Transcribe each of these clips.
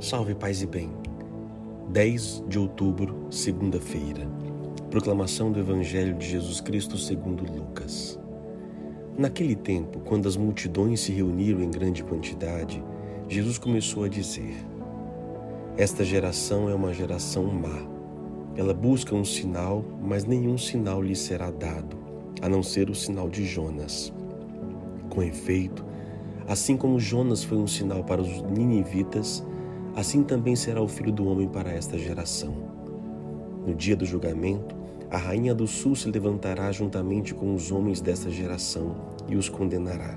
Salve paz e bem. 10 de outubro, segunda-feira. Proclamação do Evangelho de Jesus Cristo segundo Lucas. Naquele tempo, quando as multidões se reuniram em grande quantidade, Jesus começou a dizer: Esta geração é uma geração má. Ela busca um sinal, mas nenhum sinal lhe será dado, a não ser o sinal de Jonas. Com efeito, assim como Jonas foi um sinal para os ninivitas, assim também será o filho do homem para esta geração. No dia do julgamento, a rainha do sul se levantará juntamente com os homens desta geração e os condenará.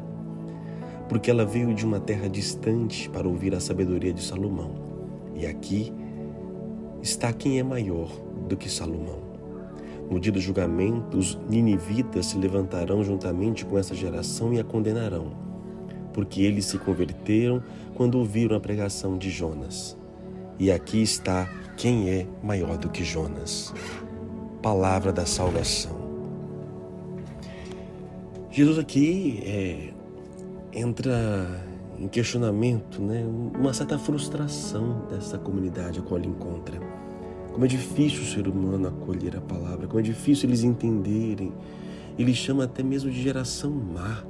Porque ela veio de uma terra distante para ouvir a sabedoria de Salomão. E aqui está quem é maior do que Salomão. No dia do julgamento, os ninivitas se levantarão juntamente com essa geração e a condenarão porque eles se converteram quando ouviram a pregação de Jonas. E aqui está quem é maior do que Jonas. Palavra da salvação. Jesus aqui é, entra em questionamento, né? uma certa frustração dessa comunidade a qual ele encontra. Como é difícil o ser humano acolher a palavra, como é difícil eles entenderem. Ele chama até mesmo de geração má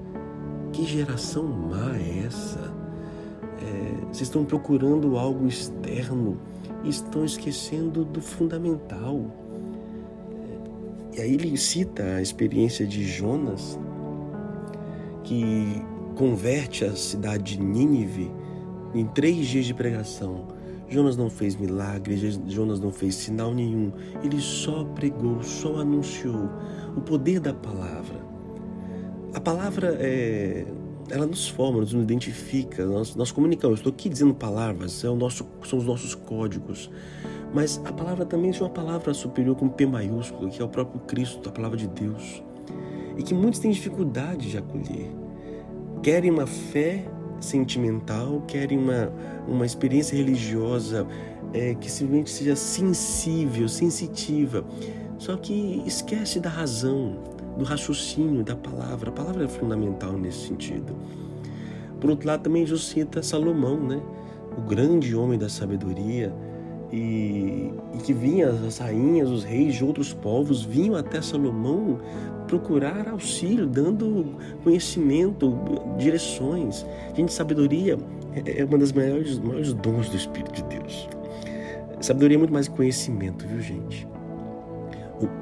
que geração má é essa? É, vocês estão procurando algo externo e estão esquecendo do fundamental. É, e aí ele cita a experiência de Jonas, que converte a cidade de Nínive em três dias de pregação. Jonas não fez milagre, Jonas não fez sinal nenhum, ele só pregou, só anunciou o poder da palavra. A palavra é, ela nos forma, nos identifica, nós, nós comunicamos. Estou aqui dizendo palavras, é o nosso, são os nossos códigos. Mas a palavra também é uma palavra superior com P maiúsculo, que é o próprio Cristo, a palavra de Deus. E que muitos têm dificuldade de acolher. Querem uma fé sentimental, querem uma, uma experiência religiosa é, que simplesmente seja sensível, sensitiva. Só que esquece da razão, do raciocínio da palavra. A palavra é fundamental nesse sentido. Por outro lado, também Jesus cita Salomão, né? o grande homem da sabedoria, e, e, que vinha as rainhas, os reis de outros povos vinham até Salomão procurar auxílio, dando conhecimento, direções. Gente, sabedoria é, é uma das maiores, maiores dons do Espírito de Deus. Sabedoria é muito mais conhecimento, viu, gente?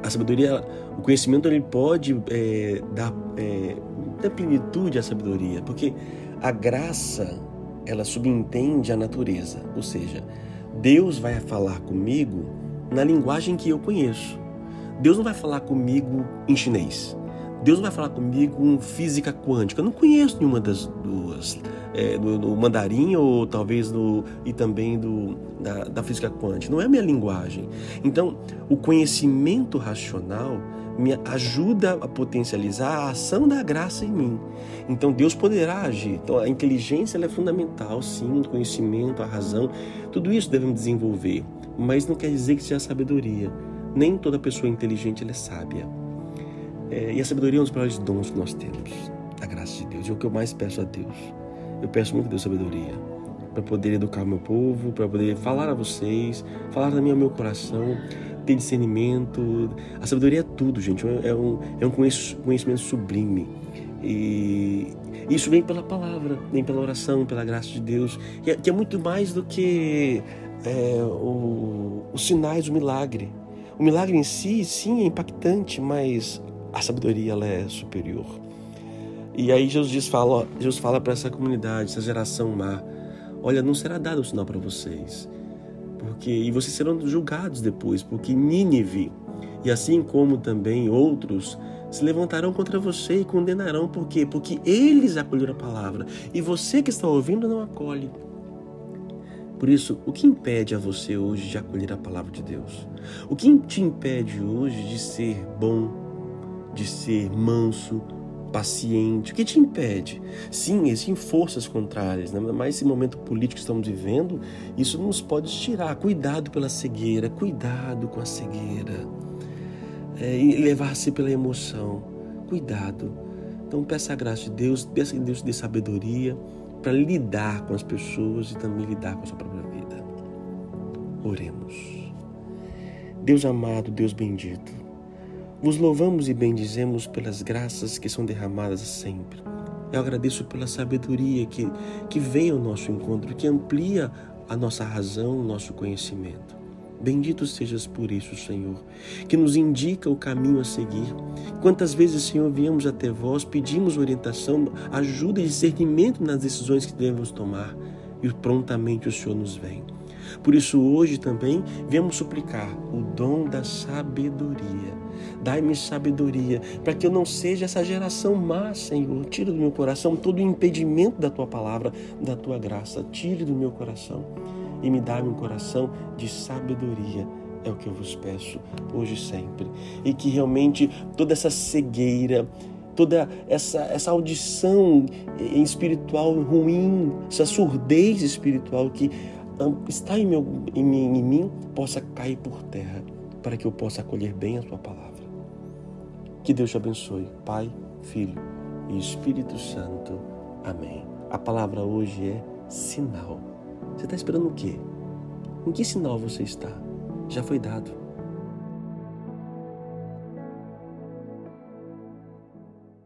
A sabedoria, o conhecimento ele pode é, dar, é, dar plenitude à sabedoria, porque a graça ela subentende a natureza, ou seja, Deus vai falar comigo na linguagem que eu conheço. Deus não vai falar comigo em chinês. Deus vai falar comigo física quântica. Eu não conheço nenhuma das duas é, do, do, mandarim ou talvez do e também do da, da física quântica. Não é a minha linguagem. Então, o conhecimento racional me ajuda a potencializar a ação da graça em mim. Então Deus poderá agir. Então a inteligência é fundamental, sim, o conhecimento, a razão, tudo isso devemos desenvolver. Mas não quer dizer que seja sabedoria. Nem toda pessoa inteligente é sábia. É, e a sabedoria é um dos maiores dons que nós temos, a graça de Deus. É o que eu mais peço a Deus. Eu peço muito a Deus sabedoria para poder educar o meu povo, para poder falar a vocês, falar também ao meu coração, ter discernimento. A sabedoria é tudo, gente. É um, é um conhecimento sublime. E isso vem pela palavra, vem pela oração, pela graça de Deus, que é, que é muito mais do que é, o, os sinais do milagre. O milagre em si, sim, é impactante, mas a sabedoria ela é superior. E aí Jesus fala, Jesus fala para essa comunidade, essa geração má, olha, não será dado o sinal para vocês, porque e vocês serão julgados depois, porque Nínive e assim como também outros se levantarão contra você e condenarão, por quê? Porque eles acolheram a palavra e você que está ouvindo não acolhe. Por isso, o que impede a você hoje de acolher a palavra de Deus? O que te impede hoje de ser bom, de ser manso, paciente. O que te impede? Sim, existem forças contrárias, né? mas esse momento político que estamos vivendo, isso nos pode tirar. Cuidado pela cegueira, cuidado com a cegueira. É, levar-se pela emoção. Cuidado. Então peça a graça de Deus, peça que Deus te dê sabedoria para lidar com as pessoas e também lidar com a sua própria vida. Oremos. Deus amado, Deus bendito, vos louvamos e bendizemos pelas graças que são derramadas sempre. Eu agradeço pela sabedoria que, que vem ao nosso encontro, que amplia a nossa razão, o nosso conhecimento. Bendito sejas por isso, Senhor, que nos indica o caminho a seguir. Quantas vezes, Senhor, viemos até vós, pedimos orientação, ajuda e discernimento nas decisões que devemos tomar, e prontamente o Senhor nos vem. Por isso, hoje também viemos suplicar o dom da sabedoria. Dai-me sabedoria, para que eu não seja essa geração má, Senhor. Tira do meu coração todo o impedimento da tua palavra, da tua graça. Tire do meu coração e me dá-me um coração de sabedoria. É o que eu vos peço hoje e sempre. E que realmente toda essa cegueira, toda essa, essa audição espiritual ruim, essa surdez espiritual que está em, meu, em, mim, em mim, possa cair por terra, para que eu possa acolher bem a tua palavra. Que Deus te abençoe, Pai, Filho e Espírito Santo. Amém. A palavra hoje é sinal. Você está esperando o quê? Em que sinal você está? Já foi dado.